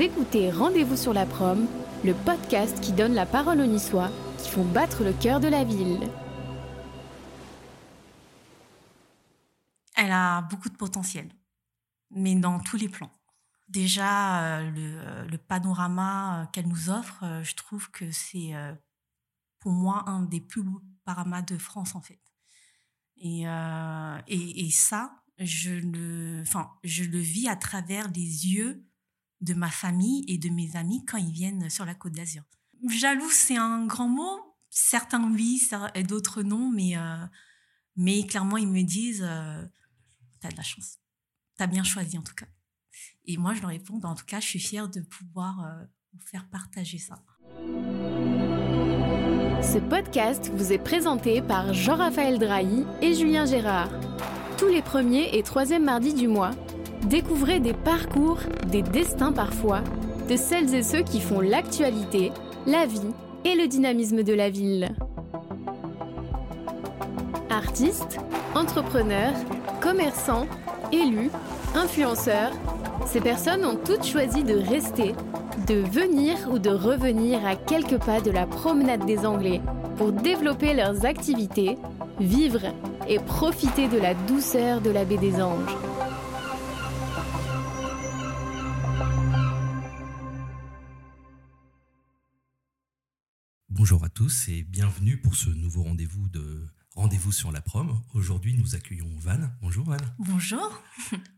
Écoutez Rendez-vous sur la prom, le podcast qui donne la parole aux Niçois qui font battre le cœur de la ville. Elle a beaucoup de potentiel, mais dans tous les plans. Déjà, euh, le, panorama euh, qu'elle nous offre, euh, je trouve que c'est pour moi un des plus beaux panoramas de France en fait. Et, et, et ça, je le, enfin, je le vis à travers les yeux de ma famille et de mes amis quand ils viennent sur la Côte d'Azur. Jaloux, c'est un grand mot. Certains oui, d'autres non, mais, mais clairement, ils me disent T'as de la chance. T'as bien choisi en tout cas. Et moi, je leur réponds bah, En tout cas, je suis fière de pouvoir vous faire partager ça. Ce podcast vous est présenté par Jean-Raphaël Drahi et Julien Gérard. Tous les premiers et troisièmes mardis du mois, découvrez des parcours, des destins parfois, de celles et ceux qui font l'actualité, la vie et le dynamisme de la ville. Artistes, entrepreneurs, commerçants, élus, influenceurs, ces personnes ont toutes choisi de rester, de venir ou de revenir à quelques pas de la promenade des Anglais pour développer leurs activités, vivre et profiter de la douceur de la baie des Anges. Tous et bienvenue pour ce nouveau rendez-vous de Rendez-vous sur la prom. Aujourd'hui, nous accueillons Van. Bonjour Van. Bonjour.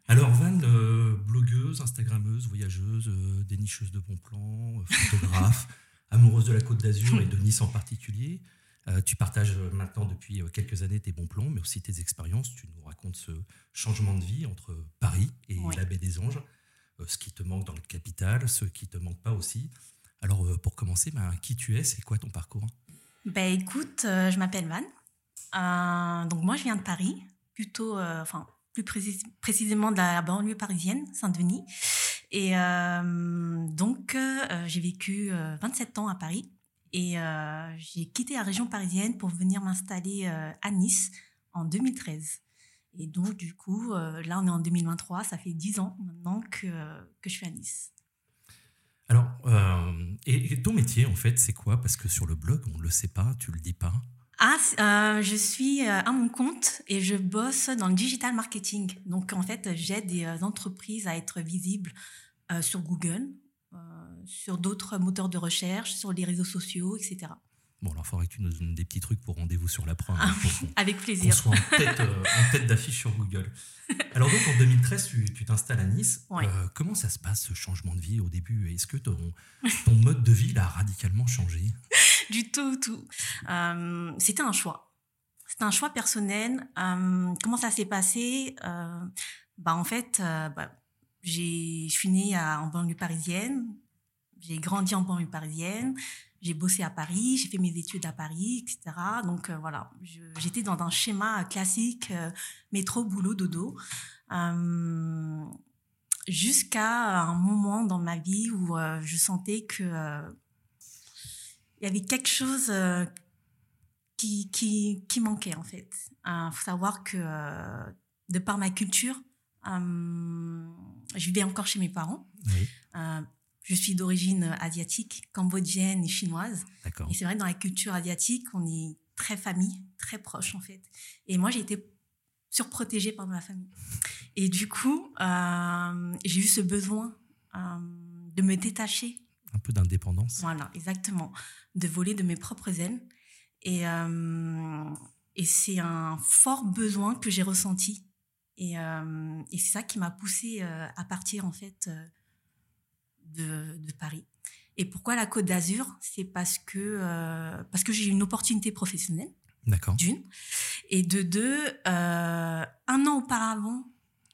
Alors Van, euh, blogueuse, instagrammeuse, voyageuse, euh, dénicheuse de bons plans, euh, photographe, amoureuse de la Côte d'Azur et de Nice en particulier. tu partages maintenant depuis quelques années tes bons plans, mais aussi tes expériences. Tu nous racontes ce changement de vie entre Paris et la baie des Anges, ce qui te manque dans la capitale, ce qui te manque pas aussi. Alors pour commencer, ben, qui tu es, c'est quoi ton parcours? Ben, Écoute, je m'appelle Van. Euh, donc moi, je viens de Paris, plutôt, euh, enfin plus précisément de la banlieue parisienne, Saint-Denis. Et euh, donc j'ai vécu 27 ans à Paris et j'ai quitté la région parisienne pour venir m'installer à Nice en 2013. Et donc, du coup, là, on est en 2023, ça fait 10 ans maintenant que, que je suis à Nice. Alors, et, ton métier, en fait, c'est quoi? Parce que sur le blog, on ne le sait pas, tu le dis pas. Ah, euh, je suis euh, à mon compte et je bosse dans le digital marketing. Donc, en fait, j'aide des euh, entreprises à être visibles sur Google, sur d'autres moteurs de recherche, sur les réseaux sociaux, etc. Bon, alors il faudrait que tu nous donnes des petits trucs pour rendez-vous sur la preuve. Ah, avec plaisir. Qu'on soit en tête, d'affiche sur Google. Alors donc en 2013, tu t'installes à Nice. comment ça se passe ce changement de vie au début? Est-ce que ton, ton mode de vie a radicalement changé? Du tout, tout. Euh, c'était un choix. C'était un choix personnel. Euh, comment ça s'est passé? Euh, Bah en fait, bah, j'ai, je suis née en banlieue parisienne. J'ai grandi en banlieue parisienne. J'ai bossé à Paris, j'ai fait mes études à Paris, etc. Donc voilà, j'étais dans un schéma classique métro, boulot, dodo. Jusqu'à un moment dans ma vie où je sentais que il y avait quelque chose euh, qui, qui, qui, manquait en fait. Il euh, faut savoir que euh, de par ma culture, je vivais encore chez mes parents. Je suis d'origine asiatique, cambodgienne et chinoise. Et c'est vrai, dans la culture asiatique, on est très famille, très proche en fait. Et moi, j'ai été surprotégée par ma famille. Et du coup, j'ai eu ce besoin de me détacher un peu d'indépendance. Voilà, exactement. De voler de mes propres ailes. Et, euh, et c'est un fort besoin que j'ai ressenti. Et, euh, et c'est ça qui m'a poussée euh, à partir, en fait, de, de, Paris. Et pourquoi la Côte d'Azur? C'est parce que, parce que j'ai eu une opportunité professionnelle. D'accord. D'une. Et de deux, un an auparavant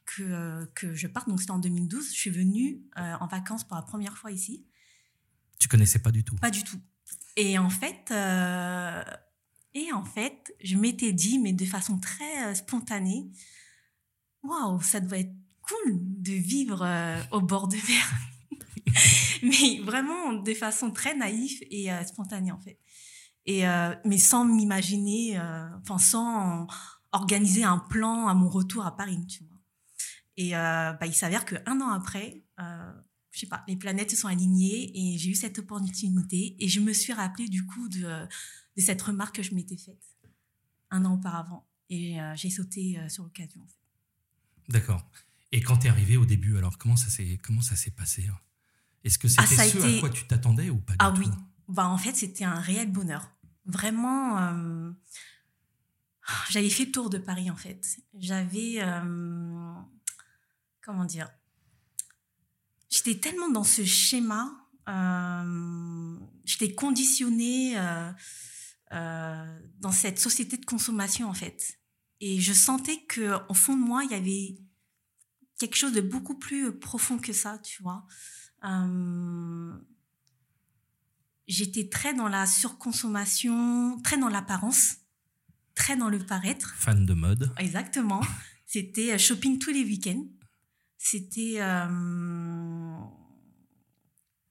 que, que je parte, donc c'était en 2012, je suis venue en vacances pour la première fois ici. Tu connaissais pas du tout Pas du tout. Et en fait, euh, et en fait, je m'étais dit, mais de façon très euh, spontanée, waouh, ça doit être cool de vivre euh, au bord de mer. mais vraiment de façon très naïve et spontanée en fait. Et mais sans m'imaginer, enfin sans organiser un plan à mon retour à Paris. Et bah, il s'avère que un an après, je sais pas, les planètes se sont alignées et j'ai eu cette opportunité et je me suis rappelé du coup de, cette remarque que je m'étais faite un an auparavant et euh, j'ai sauté euh, sur l'occasion. En fait. D'accord. Et quand tu es arrivé au début, alors comment ça s'est comment ça s'est passé hein? Est-ce que Ah, c'était ce été- à quoi tu t'attendais ou pas du Ah tout oui, bah en fait c'était un réel bonheur. Vraiment, euh, j'avais fait le tour de Paris en fait. J'avais, euh, comment dire, j'étais tellement dans ce schéma, euh, j'étais conditionnée dans cette société de consommation en fait. Et je sentais que au fond de moi il y avait quelque chose de beaucoup plus profond que ça, tu vois. Euh, j'étais très dans la surconsommation, très dans l'apparence, très dans le paraître. Fan de mode. Exactement. C'était euh, shopping tous les week-ends. C'était euh,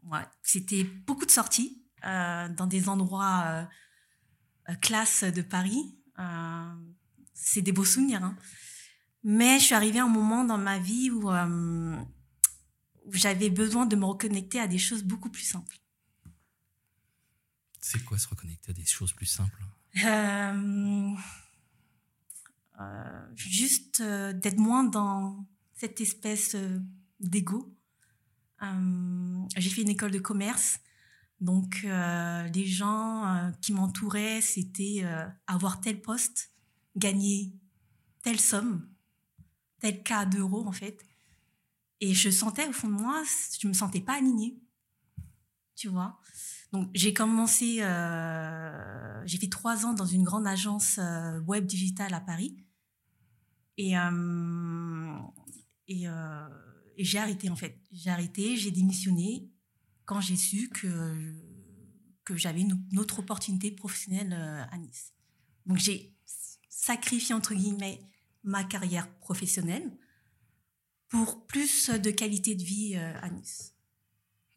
ouais, c'était beaucoup de sorties euh, dans des endroits classe de Paris. C'est des beaux souvenirs. hein. Mais je suis arrivée à un moment dans ma vie où, où j'avais besoin de me reconnecter à des choses beaucoup plus simples. C'est quoi se reconnecter à des choses plus simples? Euh, euh, juste euh, d'être moins dans cette espèce d'ego. J'ai fait une école de commerce, donc les gens qui m'entouraient, c'était avoir tel poste, gagner telle somme, tel cas d'euros en fait. Et je sentais au fond de moi, je me sentais pas alignée, tu vois? Donc j'ai commencé, euh, j'ai fait trois ans dans une grande agence euh, web digitale à Paris. Et, euh, et, j'ai arrêté en fait. J'ai arrêté, j'ai démissionné quand j'ai su que, que j'avais une, une autre opportunité professionnelle à Nice. Donc j'ai sacrifié entre guillemets ma carrière professionnelle pour plus de qualité de vie euh, à Nice.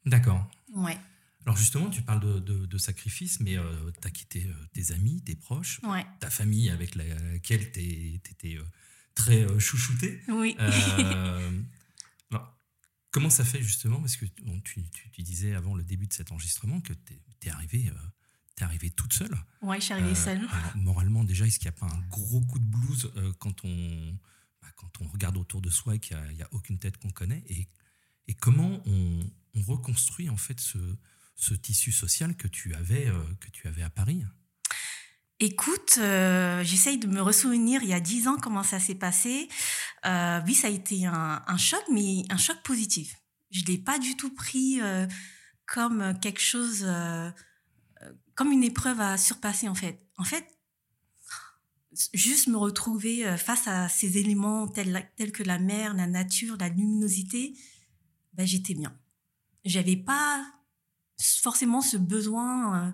D'accord. Ouais, Alors justement, tu parles de, de, de sacrifice, mais tu as quitté euh, tes amis, tes proches, ouais, ta famille avec laquelle tu étais très euh, chouchouté. oui. Euh, alors, comment ça fait justement Parce que bon, tu, tu, tu disais avant le début de cet enregistrement que tu es, arrivée t'es arrivée toute seule. Ouais, je suis arrivée seule. alors, moralement, déjà, est-ce qu'il n'y a pas un gros coup de blues euh, quand, on, bah, quand on regarde autour de soi et qu'il n'y a, aucune tête qu'on connaît et, comment on, on, reconstruit en fait ce, tissu social que tu avais, euh, que tu avais à Paris Écoute, euh, j'essaye de me ressouvenir il y a dix ans comment ça s'est passé. Euh, oui, ça a été un, choc, mais un choc positif. Je l'ai pas du tout pris comme quelque chose, comme une épreuve à surpasser en fait. En fait, juste me retrouver euh, face à ces éléments tels, tels que la mer, la nature, la luminosité, ben, j'étais bien. J'avais pas forcément ce besoin euh,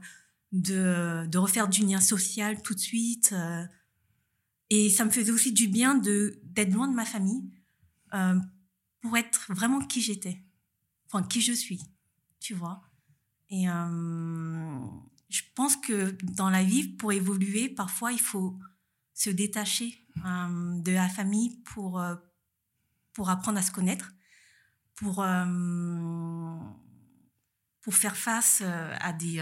de, de, refaire du lien social tout de suite. Euh, et ça me faisait aussi du bien d'être loin de ma famille pour être vraiment qui j'étais, enfin qui je suis, tu vois. Et je pense que dans la vie, pour évoluer, parfois il faut se détacher euh, de la famille pour euh, pour apprendre à se connaître, pour euh, pour faire face à des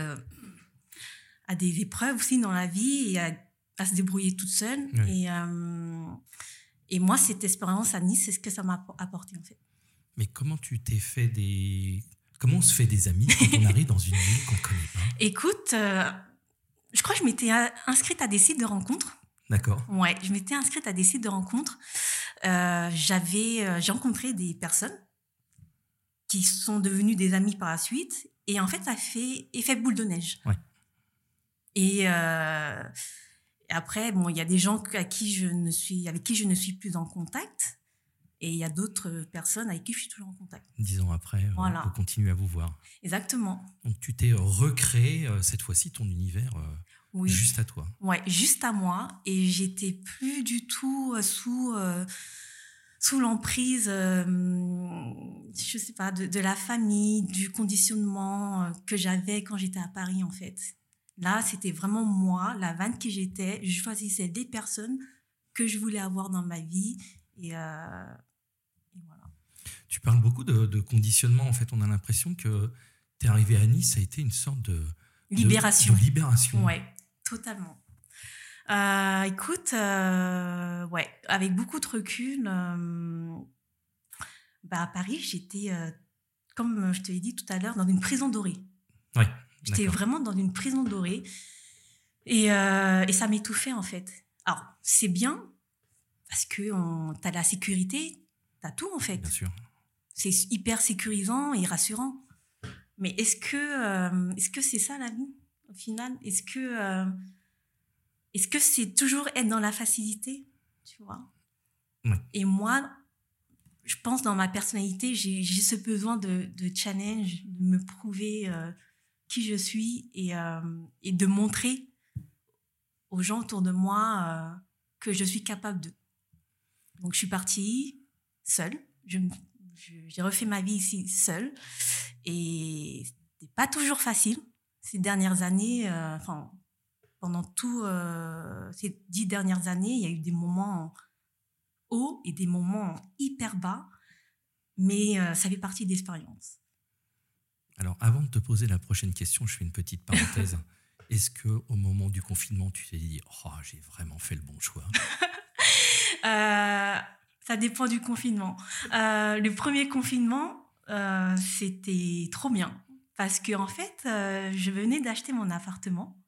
à des épreuves aussi dans la vie et à, à se débrouiller toute seule. Oui. Et, et moi, cette expérience à Nice, c'est ce que ça m'a apporté en fait. Mais comment tu t'es fait des... Comment on se fait des amis quand on arrive dans une ville qu'on ne connaît pas? Écoute, je crois que je m'étais inscrite à des sites de rencontres. D'accord. Ouais, je m'étais inscrite à des sites de rencontres. Euh, j'avais, euh, j'ai rencontré des personnes qui sont devenues des amis par la suite. Et en fait, ça fait effet boule de neige. Ouais. Et euh, après, bon, il y a des gens à qui je ne suis, avec qui je ne suis plus en contact, et il y a d'autres personnes avec qui je suis toujours en contact. Dix ans après, voilà. on continue à vous voir. Exactement. Donc tu t'es recréé cette fois-ci ton univers oui. juste à toi. Ouais, juste à moi, et j'étais plus du tout euh, sous sous l'emprise, euh, je sais pas, de, de, la famille, du conditionnement euh, que j'avais quand j'étais à Paris en fait. Là, c'était vraiment moi, la vanne qui j'étais. Je choisissais des personnes que je voulais avoir dans ma vie. Et, euh, et voilà. Tu parles beaucoup de, conditionnement. En fait, on a l'impression que tu es arrivé à Nice, ça a été une sorte de libération. De, libération. Ouais, totalement. Euh, écoute, euh, ouais, avec beaucoup de recul, euh, bah à Paris, j'étais, comme je te l'ai dit tout à l'heure, dans une prison dorée. Ouais. J'étais vraiment dans une prison dorée. Et, et ça m'étouffait, en fait. Alors, c'est bien, parce que tu as la sécurité, tu as tout, en fait. Bien sûr. C'est hyper sécurisant et rassurant. Mais est-ce que est-ce que c'est ça la vie? Au final Est-ce que est-ce que c'est toujours être dans la facilité, tu vois? Et moi, je pense dans ma personnalité, j'ai ce besoin de, challenge, de me prouver euh, qui je suis et, euh, et, de montrer aux gens autour de moi euh, que je suis capable de. Donc je suis partie seule. J'ai refait ma vie ici seule et c'était pas toujours facile ces dernières années. Enfin, pendant tout euh, ces dix dernières années, il y a eu des moments hauts et des moments hyper bas, mais euh, ça fait partie de l'expérience. Alors, avant de te poser la prochaine question, je fais une petite parenthèse. Est-ce que au moment du confinement, tu t'es dit, oh, j'ai vraiment fait le bon choix? Euh, Ça dépend du confinement. le premier confinement, c'était trop bien parce que en fait, je venais d'acheter mon appartement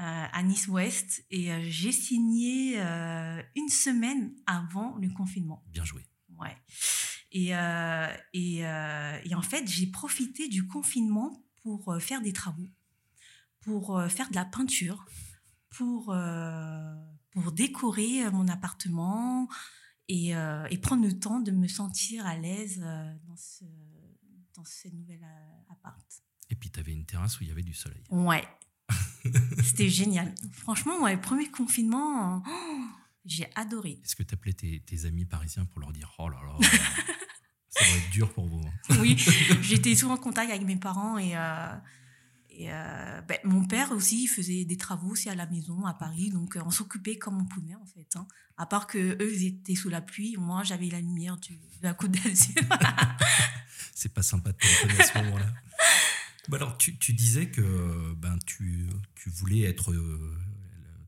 euh, à Nice Ouest et euh, j'ai signé euh, une semaine avant le confinement. Bien joué. Ouais. Et, et, et en fait, j'ai profité du confinement pour faire des travaux, pour faire de la peinture, pour, pour décorer mon appartement et, et, prendre le temps de me sentir à l'aise dans ce, dans ce nouvel appart. Et puis, tu avais une terrasse où il y avait du soleil. Ouais, C'était génial. Franchement, le premier confinement, oh, j'ai adoré. Est-ce que tu appelais tes, amis parisiens pour leur dire Oh là là, ça va être dur pour vous hein. Oui, j'étais souvent en contact avec mes parents et. Euh, euh, ben, mon père aussi faisait des travaux aussi à la maison à Paris, donc euh, on s'occupait comme on pouvait en fait. Hein. À part que eux ils étaient sous la pluie, moi j'avais la lumière du, de la côte d'Azur. C'est pas sympa de téléphoner à ce moment-là. Bah alors, tu, tu, disais que ben, tu, tu voulais être euh,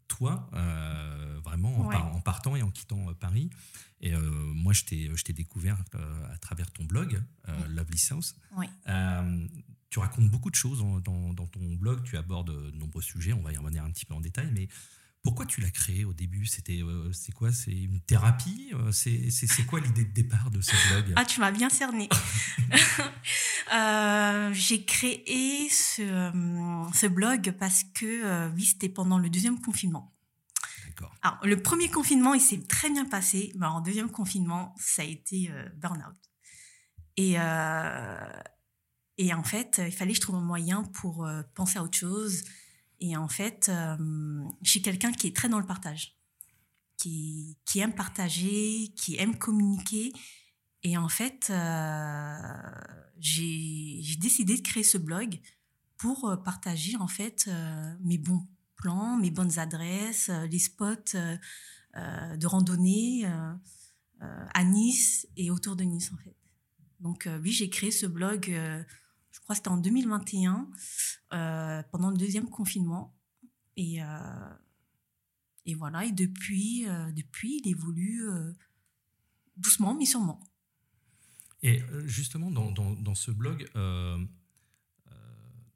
toi, euh, vraiment, en, partant et en quittant euh, Paris. Et moi, je t'ai découvert à travers ton blog, Lovely South. Oui. tu racontes beaucoup de choses dans, dans, ton blog, tu abordes de nombreux sujets, on va y revenir un petit peu en détail, mais pourquoi tu l'as créé au début? C'était euh, c'est quoi? C'est une thérapie? Euh, C'est quoi l'idée de départ de ce blog? Ah, tu m'as bien cerné. Euh, j'ai créé ce, ce, blog parce que oui, c'était pendant le deuxième confinement. D'accord. Alors, le premier confinement, il s'est très bien passé, mais en deuxième confinement, ça a été burn-out. Et, et en fait, il fallait que je trouve un moyen pour penser à autre chose et en fait, euh, je suis quelqu'un qui est très dans le partage, qui, aime partager, qui aime communiquer. Et en fait, euh, j'ai décidé de créer ce blog pour euh, partager en fait mes bons plans, mes bonnes adresses, les spots de randonnée à Nice et autour de Nice en fait. Donc oui, j'ai créé ce blog je crois que c'était en 2021, euh, pendant le deuxième confinement. Et, euh, et voilà, et depuis, euh, depuis il évolue doucement, mais sûrement. Et justement, dans, dans, ce blog,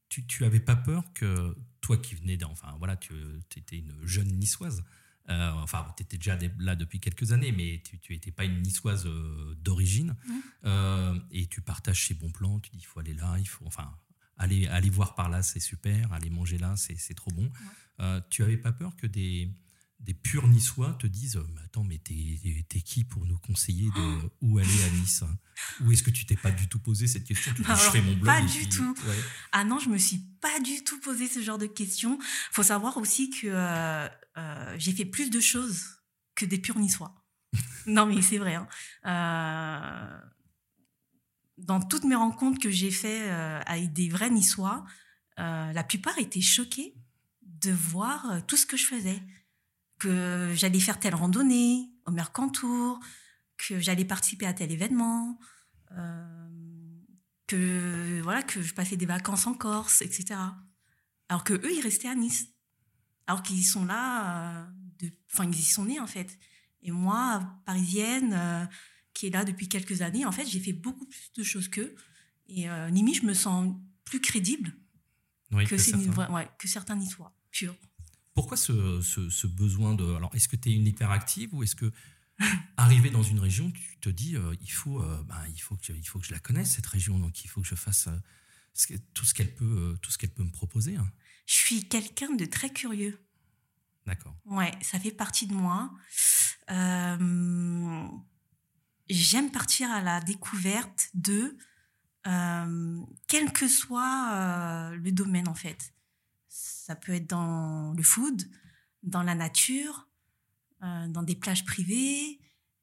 tu, tu pas peur que toi qui venais enfin voilà, tu étais une jeune niçoise, euh, enfin, tu étais déjà là depuis quelques années, mais tu n'étais pas une niçoise euh, d'origine. Mmh. Euh, et tu partages ces bons plans, tu dis il faut aller là, il faut. Enfin, aller, aller voir par là, c'est super, aller manger là, c'est trop bon. tu avais pas peur que des, des purs niçois te disent mais Attends, mais t'es qui pour nous conseiller de où aller à Nice? Ou est-ce que tu t'es pas du tout posé cette question? Tu je fais mon blog Pas du tout. Ah non, je me suis pas du tout posé ce genre de questions. faut savoir aussi que euh, j'ai fait plus de choses que des purs niçois. non, mais c'est vrai. Hein. Euh, dans toutes mes rencontres que j'ai fait euh, avec des vrais niçois, la plupart étaient choqués de voir tout ce que je faisais. Que j'allais faire telle randonnée au Mercantour, que j'allais participer à tel événement, que voilà que je passais des vacances en Corse, etc. Alors que eux, ils restaient à Nice. Alors qu'ils sont là, de, enfin ils y sont nés en fait. Et moi, parisienne, qui est là depuis quelques années, en fait, j'ai fait beaucoup plus de choses qu'eux. Et euh, limite, je me sens plus crédible que, certains. Ouais, que certains Niçois. Pourquoi ce, ce, besoin de... Alors, est-ce que tu es une hyperactive ou est-ce que, arrivé dans une région, tu te dis, euh, il, faut, euh, ben, il, faut que, il faut que je la connaisse, cette région, donc il faut que je fasse tout ce qu'elle peut, tout ce qu'elle peut me proposer hein. Je suis quelqu'un de très curieux. D'accord. Ouais, ça fait partie de moi. J'aime partir à la découverte de euh, quel que soit euh, le domaine en fait. Ça peut être dans le food, dans la nature, euh, dans des plages privées,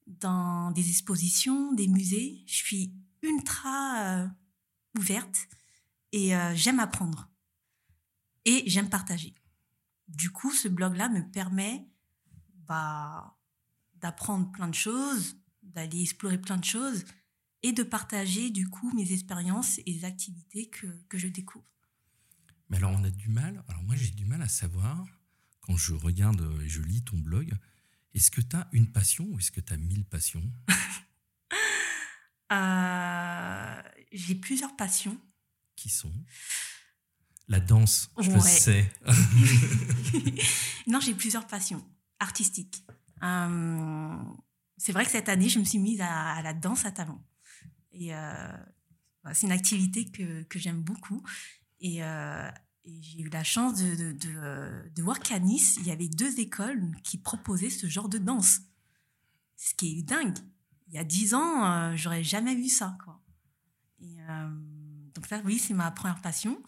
dans des expositions, des musées. Je suis ultra ouverte et j'aime apprendre et j'aime partager. Du coup, ce blog-là me permet bah, d'apprendre plein de choses, d'aller explorer plein de choses et de partager du coup mes expériences et les activités que, que je découvre. Mais alors on a du mal, alors moi j'ai du mal à savoir, quand je regarde et je lis ton blog, est-ce que tu as une passion ou est-ce que tu as mille passions? Euh, J'ai plusieurs passions. Qui sont? La danse, je le sais. non, j'ai plusieurs passions artistiques. Euh, c'est vrai que cette année, je me suis mise à, la danse à talons. Et euh, bah, c'est une activité que, que j'aime beaucoup. Et, euh, j'ai eu la chance de, de, de, de voir qu'à Nice, il y avait deux écoles qui proposaient ce genre de danse. Ce qui est dingue. Il y a dix ans, j'aurais jamais vu ça. Quoi. Et, donc ça, oui, c'est ma première passion.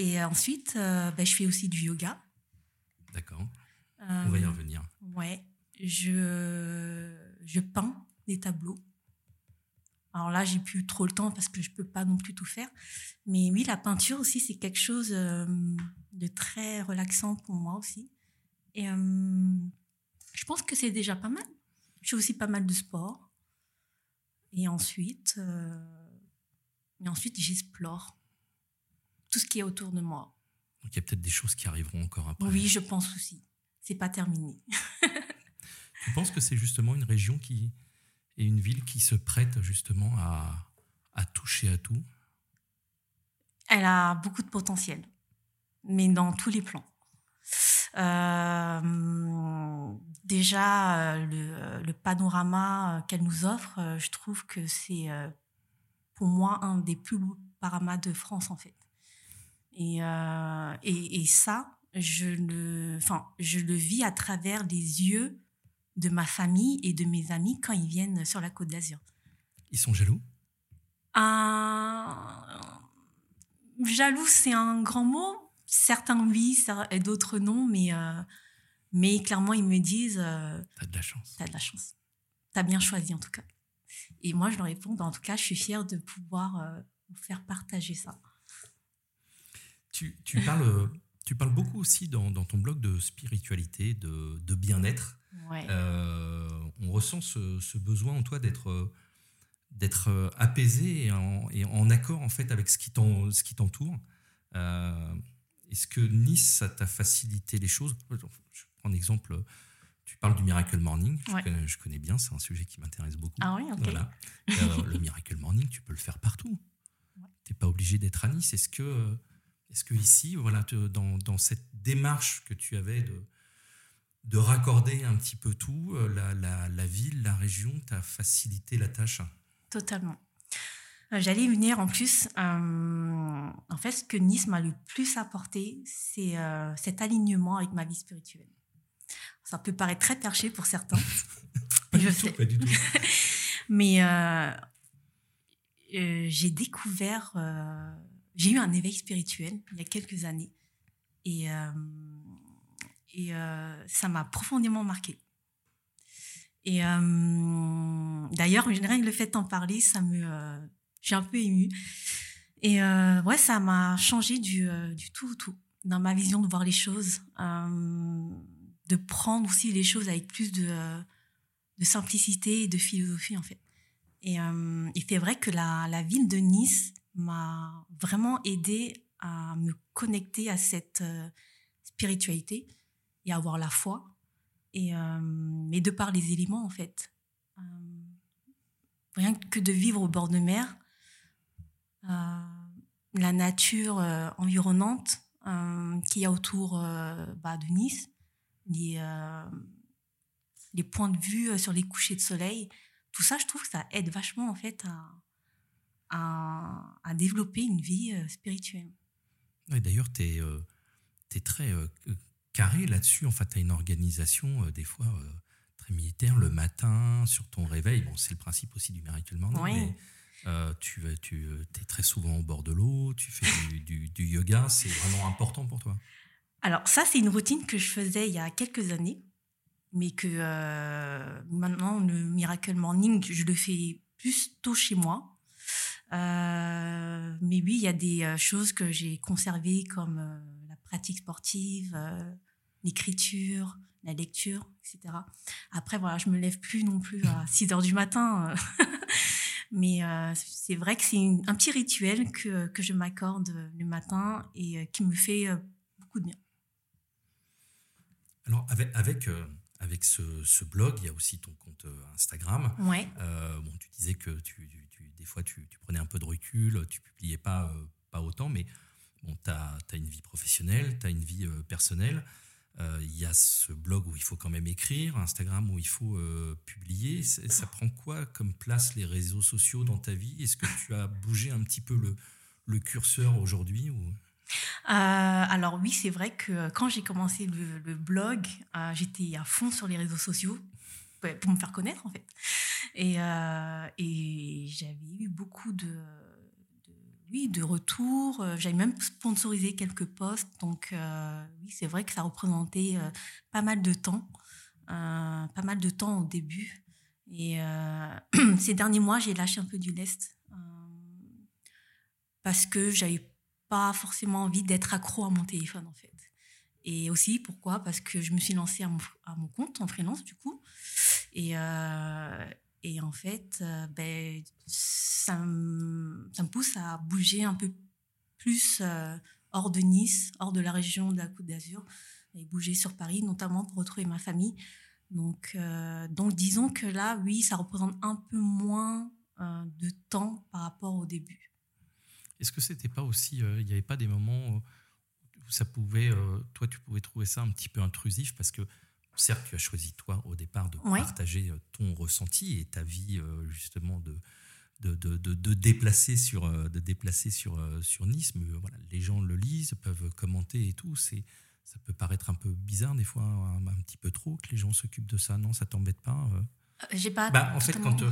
Et ensuite, ben, je fais aussi du yoga. D'accord. On va y revenir. Ouais. Je, je peins des tableaux. Alors là, j'ai plus trop le temps parce que je peux pas non plus tout faire. Mais oui, la peinture aussi, c'est quelque chose euh, de très relaxant pour moi aussi. Et euh, je pense que c'est déjà pas mal. Je fais aussi pas mal de sport. Et ensuite, euh, et ensuite j'explore tout ce qui est autour de moi. Donc il y a peut-être des choses qui arriveront encore après. Oui, je pense aussi. C'est pas terminé. tu penses que c'est justement une région qui, et une ville qui se prête justement à, toucher à tout? Elle a beaucoup de potentiel, mais dans tous les plans. Euh, déjà, le, le panorama qu'elle nous offre, je trouve que c'est pour moi un des plus beaux panoramas de France en fait. Et, euh, et, et, ça, je le, enfin, je le vis à travers les yeux de ma famille et de mes amis quand ils viennent sur la Côte d'Azur. Ils sont jaloux? Euh, Jaloux, c'est un grand mot. Certains oui, d'autres non, mais, euh, mais clairement, ils me disent... Euh, T'as de la chance. T'as de la chance. T'as bien choisi, en tout cas. Et moi, je leur réponds, bah, en tout cas, je suis fière de pouvoir vous faire partager ça. Tu, tu parles... Tu parles beaucoup aussi dans, dans, ton blog de spiritualité, de, de bien-être. Euh, on ressent ce, besoin en toi d'être d'être apaisé et en, et en, accord en fait avec ce qui t'entoure. Euh, est-ce que Nice, ça t'a facilité les choses? Je prends un exemple. Tu parles du Miracle Morning. Je, connais, bien, c'est un sujet qui m'intéresse beaucoup. Ah oui, voilà. Euh, le Miracle Morning, tu peux le faire partout. Tu n'es pas obligé d'être à Nice. Est-ce que, est-ce que ici, voilà, dans, dans, cette démarche que tu avais de, de raccorder un petit peu tout, euh, la, la, ville, la région, t'a facilité la tâche Totalement. Euh, j'allais venir en plus. Euh, en fait, ce que Nice m'a le plus apporté, c'est cet alignement avec ma vie spirituelle. Ça peut paraître très perché pour certains. pas, du tout, pas, du tout, Mais j'ai découvert, j'ai eu un éveil spirituel il y a quelques années. Et et euh, ça m'a profondément marqué. Et euh, d'ailleurs, rien que le fait d'en parler, ça me, euh, j'ai un peu émue. Et ouais, ça m'a changé du, du tout au tout dans ma vision de voir les choses, de prendre aussi les choses avec plus de, de simplicité et de philosophie en fait. Et, et c'est vrai que la, la, ville de Nice m'a vraiment aidé à me connecter à cette spiritualité et à avoir la foi. Et, mais de par les éléments, en fait. rien que de vivre au bord de mer, la nature environnante qu'il y a autour bah, de Nice, les, les points de vue sur les couchers de soleil, tout ça, je trouve que ça aide vachement en fait à, à, développer une vie spirituelle. D'ailleurs, tu es, es, très carré là-dessus. En fait, tu as une organisation, des fois, très militaire, le matin, sur ton réveil. Bon, c'est le principe aussi du Miracle Morning. Mais euh, tu, tu es très souvent au bord de l'eau, tu fais du, du, yoga, c'est vraiment important pour toi? Alors ça, c'est une routine que je faisais il y a quelques années, mais que euh, maintenant, le Miracle Morning, je le fais plus tôt chez moi. Euh, mais oui, il y a des choses que j'ai conservées comme la pratique sportive, l'écriture, la lecture, etc. Après, voilà, je me lève plus non plus à 6 heures du matin. Mais euh, c'est vrai que c'est un petit rituel que, que je m'accorde le matin et euh, qui me fait euh, beaucoup de bien. Alors, avec, avec ce, ce, blog, il y a aussi ton compte Instagram. Ouais. bon, tu disais que tu, tu, des fois, tu, tu, prenais un peu de recul, tu publiais pas, pas autant, mais bon, tu as, as, une vie professionnelle, tu as une vie personnelle. Euh, il y a ce blog où il faut quand même écrire, Instagram où il faut euh, publier. Ça prend quoi comme place les réseaux sociaux dans ta vie? Est-ce que tu as bougé un petit peu le, le curseur aujourd'hui ou... Euh, alors oui, c'est vrai que quand j'ai commencé le, blog, j'étais à fond sur les réseaux sociaux pour me faire connaître en fait. Et, j'avais eu beaucoup de, oui, de retour. Euh, j'avais même sponsorisé quelques postes. Donc, euh, oui, c'est vrai que ça représentait euh, pas mal de temps. pas mal de temps au début. Et ces derniers mois, j'ai lâché un peu du lest. parce que j'avais pas forcément envie d'être accro à mon téléphone, en fait. Et aussi, pourquoi? Parce que je me suis lancée à mon, à mon compte en freelance, du coup. Et, et en fait, euh, ben, ça, me, ça, me, pousse à bouger un peu plus euh, hors de Nice, hors de la région de la Côte d'Azur, et bouger sur Paris, notamment pour retrouver ma famille. Donc, euh, donc disons que là, oui, ça représente un peu moins de temps par rapport au début. Est-ce que c'était pas aussi, il n'y avait pas des moments où ça pouvait, toi, tu pouvais trouver ça un petit peu intrusif parce que certes, tu as choisi toi au départ de partager euh, ton ressenti et ta vie euh, justement de, de, de, de, déplacer sur, euh, de déplacer sur, sur Nice. Mais voilà, les gens le lisent, peuvent commenter et tout. C'est, ça peut paraître un peu bizarre des fois, un, petit peu trop que les gens s'occupent de ça. Non, ça t'embête pas J'ai pas. Bah, en fait, quand,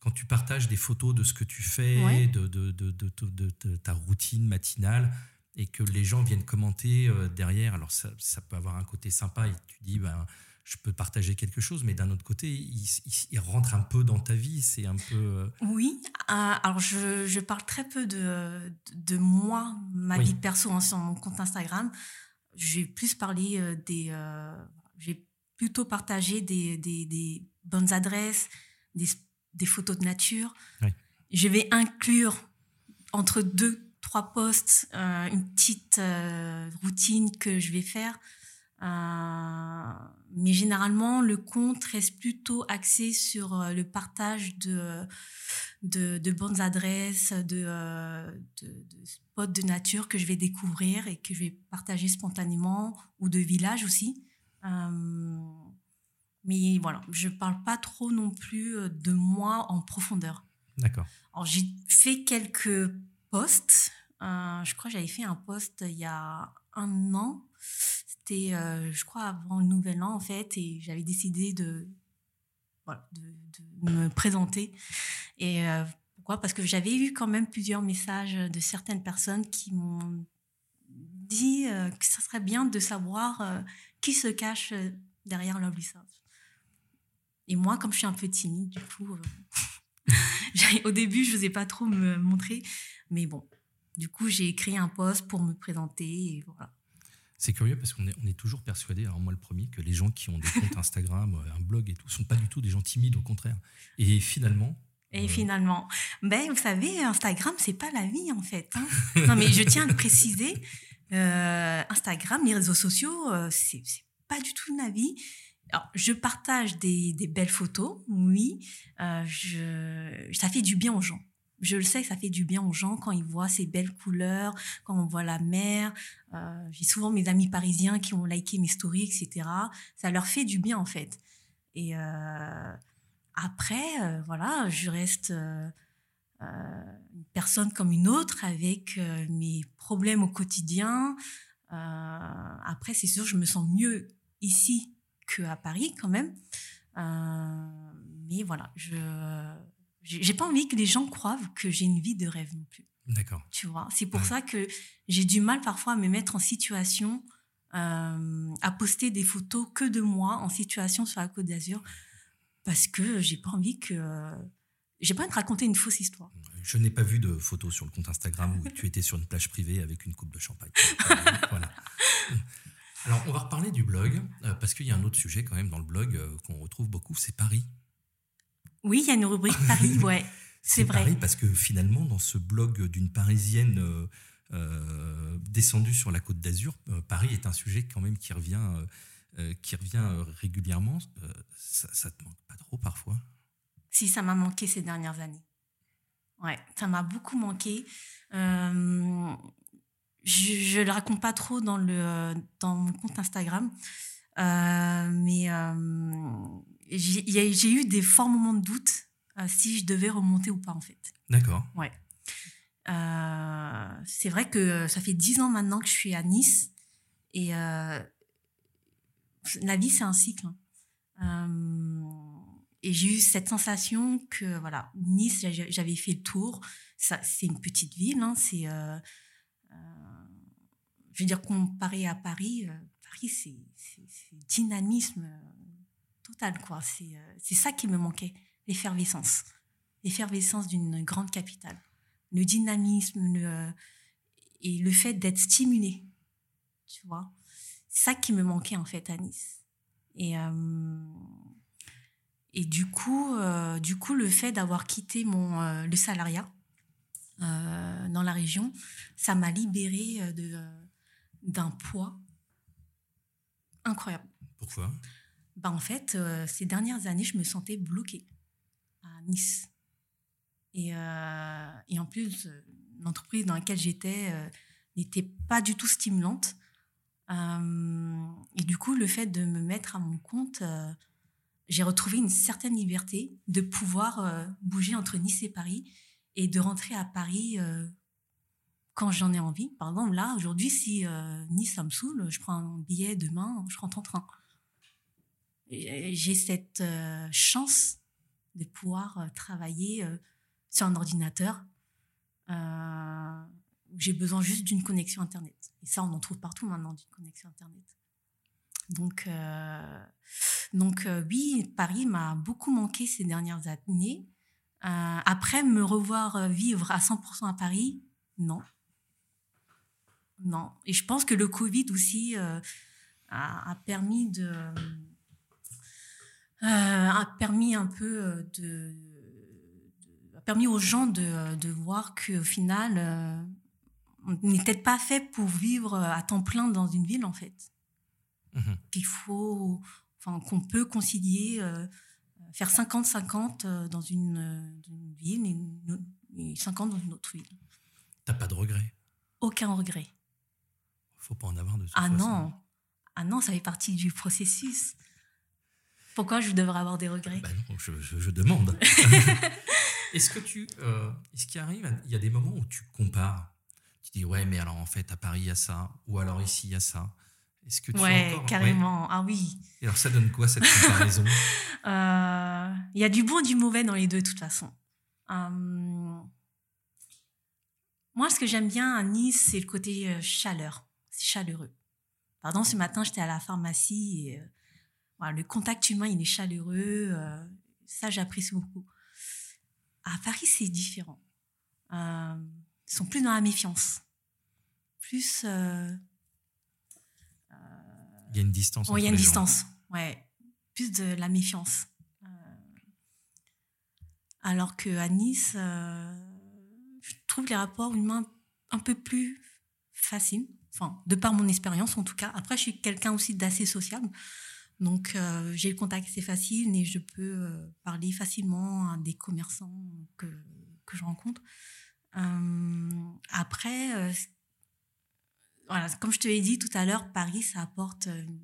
quand tu partages des photos de ce que tu fais, de, de, de, de, ta routine matinale, et que les gens viennent commenter euh, derrière. Alors ça, ça, peut avoir un côté sympa et tu dis ben je peux partager quelque chose, mais d'un autre côté, il, rentre un peu dans ta vie, c'est un peu... Euh, oui, euh, alors je, je, parle très peu de, de moi, ma vie perso hein, sur mon compte Instagram. J'ai plus parlé des... J'ai plutôt partagé des, des, des, bonnes adresses, des, des photos de nature. Je vais inclure entre deux trois postes, euh, une petite euh, routine que je vais faire. Euh, mais généralement, le compte reste plutôt axé sur le partage de, de, bonnes adresses, de, de, spots de nature que je vais découvrir et que je vais partager spontanément, ou de villages aussi. Mais voilà, je ne parle pas trop non plus de moi en profondeur. D'accord. Alors, j'ai fait quelques post. Euh, je crois que j'avais fait un post il y a un an. C'était, euh, je crois, avant le nouvel an, en fait, et j'avais décidé de, voilà, de, me présenter. Et euh, pourquoi? Parce que j'avais eu quand même plusieurs messages de certaines personnes qui m'ont dit que ça serait bien de savoir qui se cache derrière leur Et moi, comme je suis un peu timide, du coup, au début, je n'osais pas trop me montrer. Mais bon, du coup, j'ai écrit un post pour me présenter et voilà. C'est curieux parce qu'on est, on est toujours persuadé, alors moi le premier, que les gens qui ont des comptes Instagram, euh, un blog et tout, sont pas du tout des gens timides, au contraire. Et finalement, Et finalement, ben, vous savez, Instagram, c'est pas la vie en fait. Hein. non, mais je tiens à le préciser. Euh, Instagram, les réseaux sociaux, euh, c'est pas du tout la vie. Alors, je partage des, belles photos, oui. Euh, je, ça fait du bien aux gens. Je le sais ça fait du bien aux gens quand ils voient ces belles couleurs, quand on voit la mer. Euh, J'ai souvent mes amis parisiens qui ont liké mes stories, etc. Ça leur fait du bien en fait. Et euh, après, voilà, je reste une personne comme une autre avec mes problèmes au quotidien. après, c'est sûr, je me sens mieux ici qu'à Paris quand même. mais voilà, je j'ai pas envie que les gens croient que j'ai une vie de rêve non plus. D'accord. Tu vois, c'est pour ça que j'ai du mal parfois à me mettre en situation à poster des photos que de moi en situation sur la Côte d'Azur parce que j'ai pas envie que j'ai pas envie de raconter une fausse histoire. Je n'ai pas vu de photos sur le compte Instagram où tu étais sur une plage privée avec une coupe de champagne. voilà. Alors, on va reparler du blog, euh, parce qu'il y a un autre sujet quand même dans le blog euh, qu'on retrouve beaucoup, c'est Paris. Oui, il y a une rubrique Paris, ouais, c'est vrai. Paris, parce que finalement, dans ce blog d'une Parisienne euh, descendue sur la côte d'Azur, Paris est un sujet quand même qui revient qui revient régulièrement, ça, ça te manque pas trop parfois? Si, ça m'a manqué ces dernières années. Ouais, ça m'a beaucoup manqué. Je, je le raconte pas trop dans le dans mon compte Instagram, mais j'ai eu des forts moments de doute si je devais remonter ou pas en fait. D'accord. Ouais. c'est vrai que ça fait dix ans maintenant que je suis à Nice et la vie, c'est un cycle. Hein. Euh, et j'ai eu cette sensation que, voilà, Nice, j'avais fait le tour. C'est une petite ville. Hein, c'est, euh, euh, je veux dire, comparé à Paris, Paris, c'est dynamisme total, quoi. C'est ça qui me manquait, l'effervescence. L'effervescence d'une grande capitale. Le dynamisme et le fait d'être stimulé, tu vois? C'est ça qui me manquait en fait à Nice. Et, euh, et du, coup, euh, du coup, le fait d'avoir quitté mon, euh, le salariat dans la région, ça m'a libéré de, d'un poids incroyable. Pourquoi? Bah, En fait, ces dernières années, je me sentais bloquée à Nice. Et, et en plus, l'entreprise dans laquelle j'étais n'était pas du tout stimulante. Euh, et du coup, le fait de me mettre à mon compte, euh, j'ai retrouvé une certaine liberté de pouvoir euh, bouger entre Nice et Paris et de rentrer à Paris quand j'en ai envie. Par exemple, là, aujourd'hui, si Nice, ça me saoule, je prends un billet demain, je rentre en train. J'ai cette chance de pouvoir travailler sur un ordinateur j'ai besoin juste d'une connexion Internet. Et ça, on en trouve partout maintenant, d'une connexion Internet. Donc, euh, donc euh, oui, Paris m'a beaucoup manqué ces dernières années. Euh, après, me revoir vivre à 100% à Paris, non. Non. Et je pense que le Covid aussi a, permis de... a permis un peu de, a permis aux gens de, de voir qu'au final, on n'est peut-être pas fait pour vivre à temps plein dans une ville, en fait. Mhm. Qu'il faut, enfin, qu'on peut concilier, euh, faire 50-50 euh, dans une, une, ville et, 50 dans une autre ville. T'as pas de regret Aucun regret. Faut pas en avoir de toute Ah non, ah non, ça fait partie du processus. Pourquoi je devrais avoir des regrets bah non, je, demande. est-ce que tu, euh, est-ce qu'il arrive, il y a des moments où tu compares? Tu dis ouais mais alors en fait à Paris il y a ça ou alors ici il y a ça. Est-ce que tu ouais encore... carrément. ah oui. Et alors ça donne quoi cette comparaison? Euh, il y a du bon et du mauvais dans les deux de toute façon. Hum, moi ce que j'aime bien à Nice c'est le côté euh, chaleur chaleureux pardon ce matin j'étais à la pharmacie et euh, le contact humain il est chaleureux ça j'apprécie beaucoup à Paris c'est différent ils sont plus dans la méfiance. Plus. Euh, il y a une distance. Il y a une distance. Ouais. Plus de la méfiance. Euh, Alors qu'à Nice, je trouve les rapports humains un peu plus faciles. Enfin, de par mon expérience en tout cas. Après, je suis quelqu'un aussi d'assez sociable. Donc, j'ai le contact assez facile et je peux parler facilement à des commerçants que, que je rencontre. après, voilà, comme je te l'ai dit tout à l'heure, Paris, ça apporte une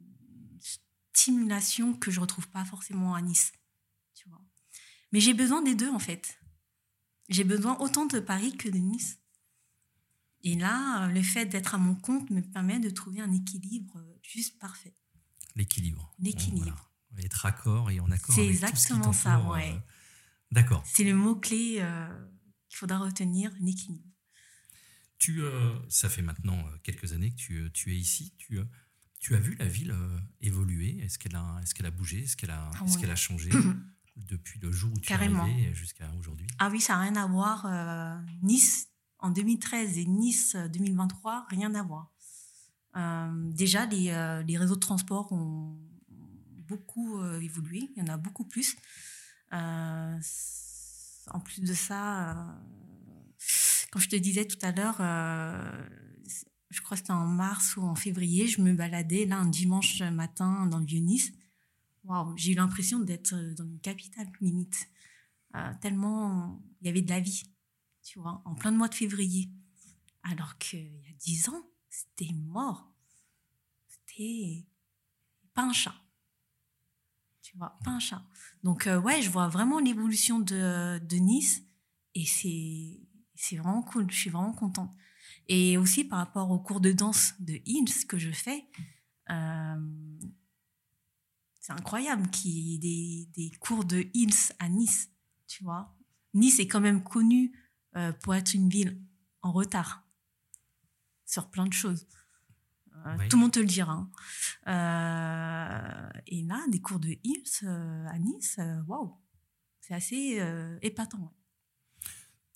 stimulation que je retrouve pas forcément à Nice. Tu vois. Mais j'ai besoin des deux, en fait. J'ai besoin autant de Paris que de Nice. Et là, le fait d'être à mon compte me permet de trouver un équilibre juste parfait. L'équilibre. L'équilibre. Être raccord et en accord. C'est exactement ça, ouais. Euh, d'accord. C'est le mot-clé euh, qu'il faudra retenir, l'équilibre. Tu, euh, ça fait maintenant euh, quelques années que tu, euh, tu es ici. Tu, tu as vu la ville évoluer? Est-ce qu'elle a, est qu'elle a bougé? Est-ce qu'elle a, ah qu'elle a changé depuis le jour où tu es arrivé jusqu'à aujourd'hui? Ah oui, ça n'a rien à voir. nice en 2013 et Nice 2023, rien à voir. déjà, les, les, réseaux de transport ont beaucoup évolué. Il y en a beaucoup plus. en plus de ça, comme je te disais tout à l'heure, euh, je crois que c'était en mars ou en février, je me baladais là un dimanche matin dans le Vieux-Nice. Waouh, j'ai eu l'impression d'être dans une capitale limite. Euh, tellement il y avait de la vie, tu vois, en plein mois de février. Alors qu'il y a dix ans, c'était mort. C'était pas un chat. Tu vois, pas un chat. Donc, euh, ouais, je vois vraiment l'évolution de, de Nice. Et c'est vraiment cool, je suis vraiment contente. Et aussi par rapport aux cours de danse de Hills que je fais, euh, c'est incroyable qu'il y ait des, des, cours de Hills à Nice, tu vois. Nice est quand même connue euh, pour être une ville en retard sur plein de choses. Euh, tout le monde te le dira. Hein. et là, des cours de Hills à Nice, waouh, c'est assez épatant.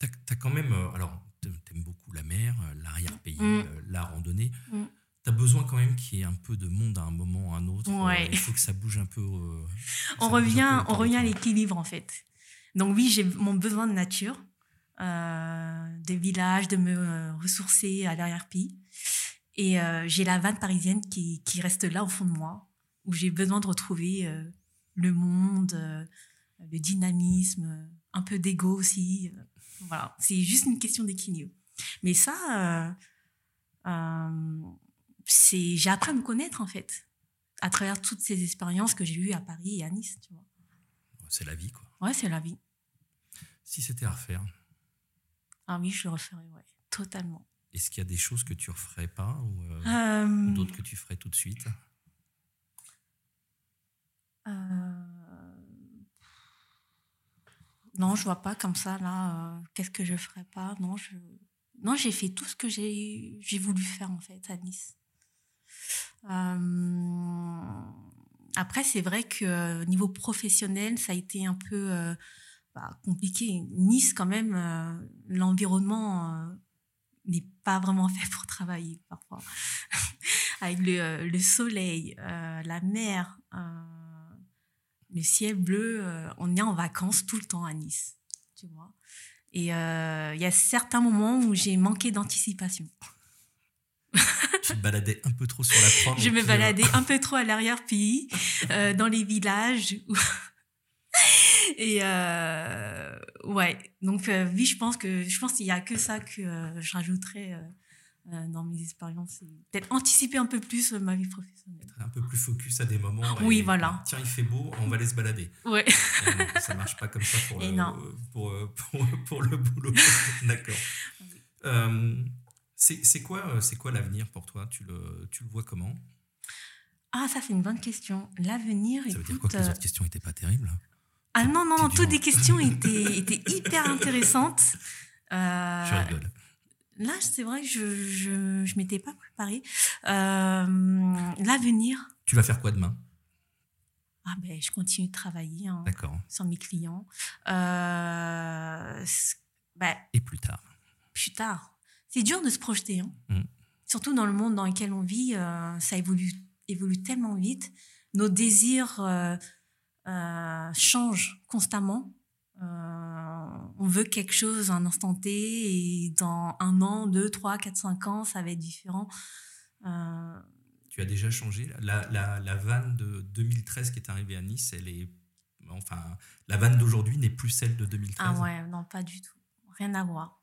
Tu as, quand même. Euh, alors, tu aimes beaucoup la mer, euh, l'arrière-pays, mm. euh, la randonnée. Mm. Tu as besoin quand même qu'il y ait un peu de monde à un moment ou à un autre. il faut que ça bouge un peu. on revient, on revient à l'équilibre, en fait. Donc, oui, j'ai mon besoin de nature, de village, de me ressourcer à l'arrière-pays. Et j'ai la vanne parisienne qui, qui, reste là au fond de moi, où j'ai besoin de retrouver le monde, le dynamisme, un peu d'ego aussi. Voilà, c'est juste une question d'équilibre. Mais ça, euh, euh, c'est, j'ai appris à me connaître en fait, à travers toutes ces expériences que j'ai eues à Paris et à Nice, tu vois. C'est la vie, quoi. Ouais, c'est la vie. Si c'était à refaire. Ah oui, je le referais, ouais, totalement. Est-ce qu'il y a des choses que tu referais pas ou, euh, d'autres que tu ferais tout de suite? Non, je vois pas comme ça là. Euh, qu'est-ce que je ferais pas Non, je non, j'ai fait tout ce que j'ai j'ai voulu faire en fait à Nice. Euh, après, c'est vrai que euh, niveau professionnel, ça a été un peu bah, compliqué. Nice, quand même, l'environnement n'est pas vraiment fait pour travailler parfois. Avec le, le soleil, la mer le ciel bleu, euh, on est en vacances tout le temps à Nice, tu vois. Et euh, il y a certains moments où j'ai manqué d'anticipation. tu te baladais un peu trop sur la proie. Je me baladais un peu trop à l'arrière-pays, euh, dans les villages. Et ouais, donc oui, je pense que je pense qu'il y a que ça que je rajouterais euh, dans mes expériences. Peut-être anticiper un peu plus euh, ma vie professionnelle. Être un peu plus focus à des moments. Oui, voilà. Tiens, il fait beau, on va aller se balader. Ouais. Ça ça marche pas comme ça pour, le, pour, pour, pour, le boulot. D'accord. Euh, c'est quoi, c'est quoi l'avenir pour toi? Tu le, tu le vois comment? Ah, ça c'est une bonne question. L'avenir, Ça veut dire quoi que les autres questions n'étaient pas terribles? Ah non, non, non, toutes les questions étaient, étaient hyper intéressantes. Je rigole. Là, c'est vrai que je ne m'étais pas préparée. Euh, L'avenir. Tu vas faire quoi demain? Ah ben, je continue de travailler hein, sur mes clients. Euh, ben, Et plus tard Plus tard. C'est dur de se projeter. Hein. Mm. Surtout dans le monde dans lequel on vit, euh, ça évolue, évolue tellement vite. Nos désirs euh, changent constamment. on veut quelque chose à un instant T et dans un an, deux, trois, quatre, cinq ans, ça va être différent. Euh, tu as déjà changé? La, la, la, vanne de 2013 qui est arrivée à Nice, elle est. Enfin, la vanne d'aujourd'hui n'est plus celle de 2013. Ah ouais, non, pas du tout. Rien à voir.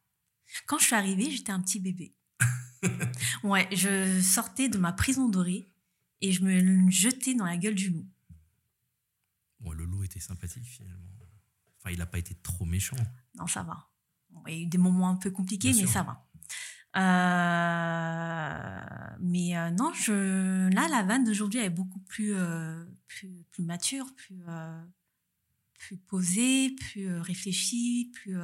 Quand je suis arrivée, j'étais un petit bébé. ouais, je sortais de ma prison dorée et je me jetais dans la gueule du loup. Bon, le loup était sympathique finalement. Enfin, il n'a pas été trop méchant. Non, ça va. il y a eu des moments un peu compliqués, mais ça va. Euh, mais euh, non, je, là, la vanne d'aujourd'hui est beaucoup plus, euh, plus, plus, mature, plus, plus posée, plus réfléchie, plus,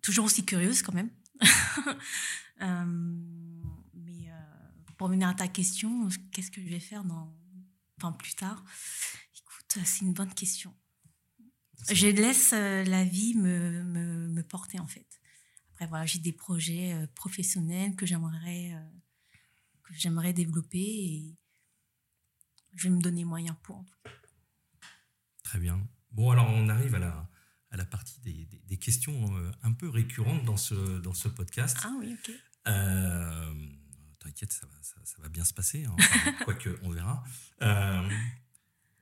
toujours aussi curieuse quand même. mais pour venir à ta question, qu'est-ce que je vais faire dans, enfin, plus tard Écoute, c'est une bonne question. Je laisse la vie me, me, me porter en fait. Après, voilà, j'ai des projets euh, professionnels que j'aimerais euh, que j'aimerais développer et je vais me donner moyens pour. Très bien. Bon, alors on arrive à la, à la partie des, des, questions euh, un peu récurrentes dans ce, dans ce podcast. Ah oui, ok. T'inquiète, ça va, ça, va, bien se passer, hein. quoique on verra.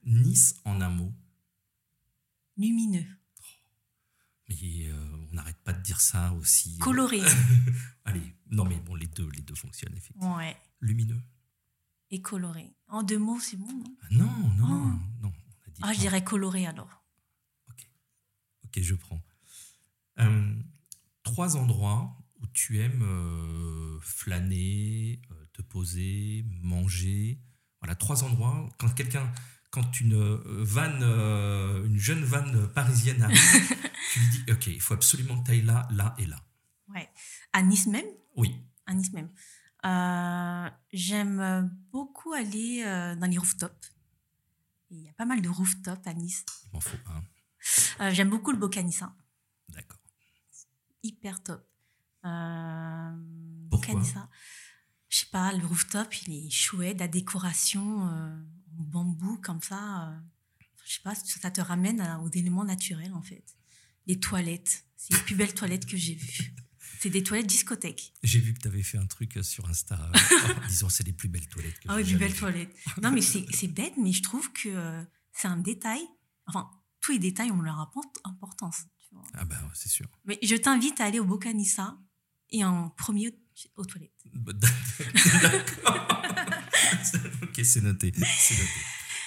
nice en un mot. Lumineux. Mais euh, on n'arrête pas de dire ça aussi. Euh. Coloré. Allez, non mais bon, les deux, les deux fonctionnent effectivement. Ouais. Lumineux. Et coloré. En deux mots, c'est bon, non? Ah, Non, non, oh. non. ah, je dirais coloré alors. Ok. Ok, je prends. Euh, trois endroits tu aimes flâner, te poser, manger. Voilà, trois endroits. Quand quelqu'un quand une euh, vanne, euh, une jeune vanne parisienne arrive, tu lui dis Ok, il faut absolument que tu ailles là, là et là. Ouais. À Nice même? Oui. À Nice même. Euh, j'aime beaucoup aller dans les rooftops. Il y a pas mal de rooftops à Nice. Il m'en faut un. J'aime beaucoup le Bocanissa. D'accord. Hyper top. Euh, Pourquoi Je sais pas, le rooftop, il est chouette, la décoration bambou comme ça, euh, je sais pas, ça te ramène aux éléments naturels en fait. Les toilettes, c'est les plus belles toilettes que j'ai vues. C'est des toilettes discothèques. J'ai vu que tu avais fait un truc euh, sur Insta euh, en disant c'est les plus belles toilettes que Ah oui, les belles toilettes. Non, mais c'est bête, mais je trouve que c'est un détail. Enfin, tous les détails ont leur importance. Ah ben, c'est sûr. Mais je t'invite à aller au Bocanissa et en premier aux toilettes. Bah, d'accord. ok, c'est noté.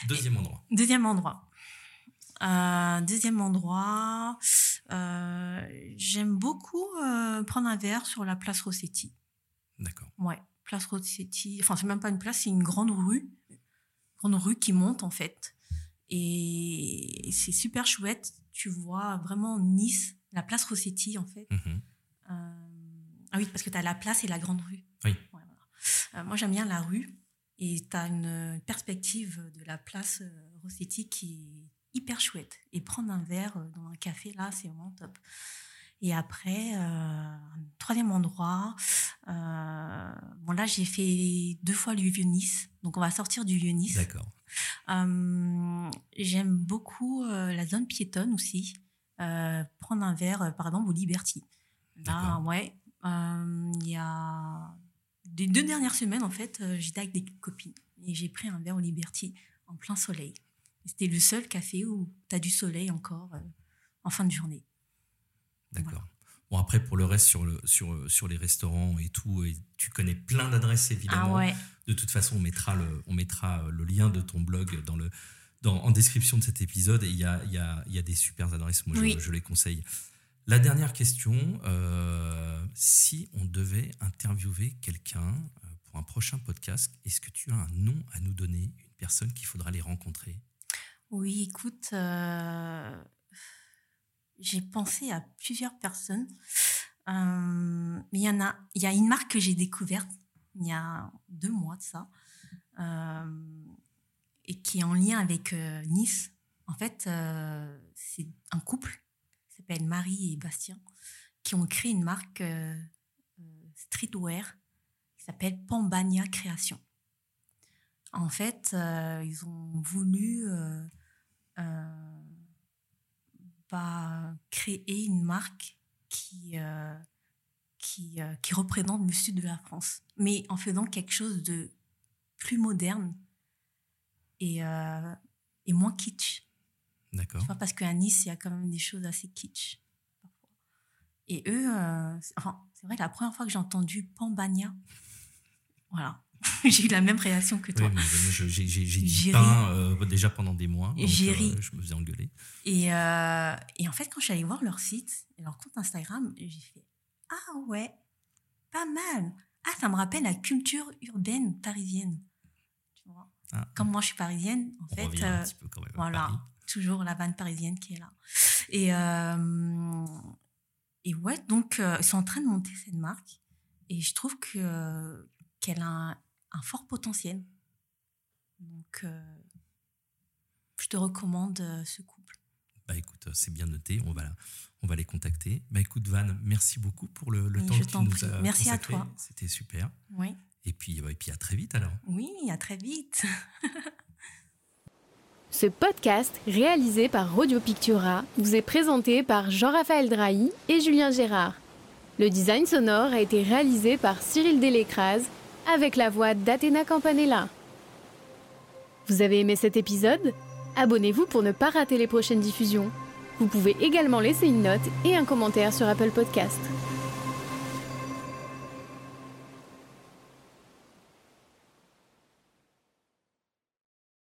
Deuxième endroit. Deuxième endroit. Euh, deuxième endroit, euh, j'aime beaucoup euh, prendre un verre sur la place Rossetti. D'accord. Ouais, place Rossetti. Enfin, c'est même pas une place, c'est une grande rue, grande rue qui monte en fait. Et c'est super chouette. Tu vois vraiment Nice, la place Rossetti en fait. Mhm. Ah oui, parce que tu as la place et la grande rue. Oui. moi, j'aime bien la rue. Et tu as une perspective de la place euh, Rossetti qui est hyper chouette. Et prendre un verre euh, dans un café, là, c'est vraiment top. Et après, euh, un troisième endroit, bon là j'ai fait deux fois le Vieux-Nice, donc on va sortir du Vieux-Nice. D'accord. J'aime beaucoup la zone piétonne aussi, prendre un verre par exemple au Liberty. Là, ouais, il y a des deux dernières semaines, en fait, euh, j'étais avec des copines et j'ai pris un verre au Liberty en plein soleil. C'était le seul café où tu as du soleil encore euh, en fin de journée. D'accord. Bon, après, pour le reste, sur, le, sur, sur les restaurants et tout, et tu connais plein d'adresses, évidemment. Ah ouais. De toute façon, on mettra le, on mettra le lien de ton blog dans le, dans, en description de cet épisode. Et il y a, y, a, y a des super adresses, moi, je, je les conseille. La dernière question, euh, si on devait interviewer quelqu'un euh, pour un prochain podcast, est-ce que tu as un nom à nous donner, une personne qu'il faudra aller rencontrer? Oui, écoute, euh, j'ai pensé à plusieurs personnes, il y en a, il y a une marque que j'ai découverte il y a deux mois de ça, et qui est en lien avec Nice. En fait, c'est un couple s'appellent Marie et Bastien, qui ont créé une marque euh, euh, streetwear qui s'appelle Pambania Création. En fait, euh, ils ont voulu bah, créer une marque qui, qui, qui représente le sud de la France, mais en faisant quelque chose de plus moderne et, et moins kitsch. D'accord. parce qu'à Nice, il y a quand même des choses assez kitsch. Et eux, enfin, c'est vrai, la première fois que j'ai entendu Pambania, voilà, j'ai eu la même réaction que toi. j'ai dit pain euh, déjà pendant des mois. J'ai ri. Euh, je me faisais engueuler. Et, euh, et en fait, quand je suis allée voir leur site leur compte Instagram, j'ai fait Ah ouais, pas mal. Ah, ça me rappelle la culture urbaine parisienne. Tu vois ah. Comme moi, je suis parisienne, en On fait. un petit peu quand même voilà, toujours la vanne parisienne qui est là. Et, et ouais, donc, ils sont en train de monter cette marque. Et je trouve que qu'elle a un fort potentiel. Donc, euh, je te recommande euh, ce couple. Bah écoute, c'est bien noté, on va, on va les contacter. Bah écoute, Van, merci beaucoup pour le, temps que tu nous as Merci à toi. C'était super. Oui. Et puis, et puis à très vite alors. Oui, à très vite. Ce podcast, réalisé par Radio Pictura, vous est présenté par Jean-Raphaël Drahi et Julien Gérard. Le design sonore a été réalisé par Cyril Delécrase avec la voix d'Athéna Campanella. Vous avez aimé cet épisode? Abonnez-vous pour ne pas rater les prochaines diffusions. Vous pouvez également laisser une note et un commentaire sur Apple Podcast.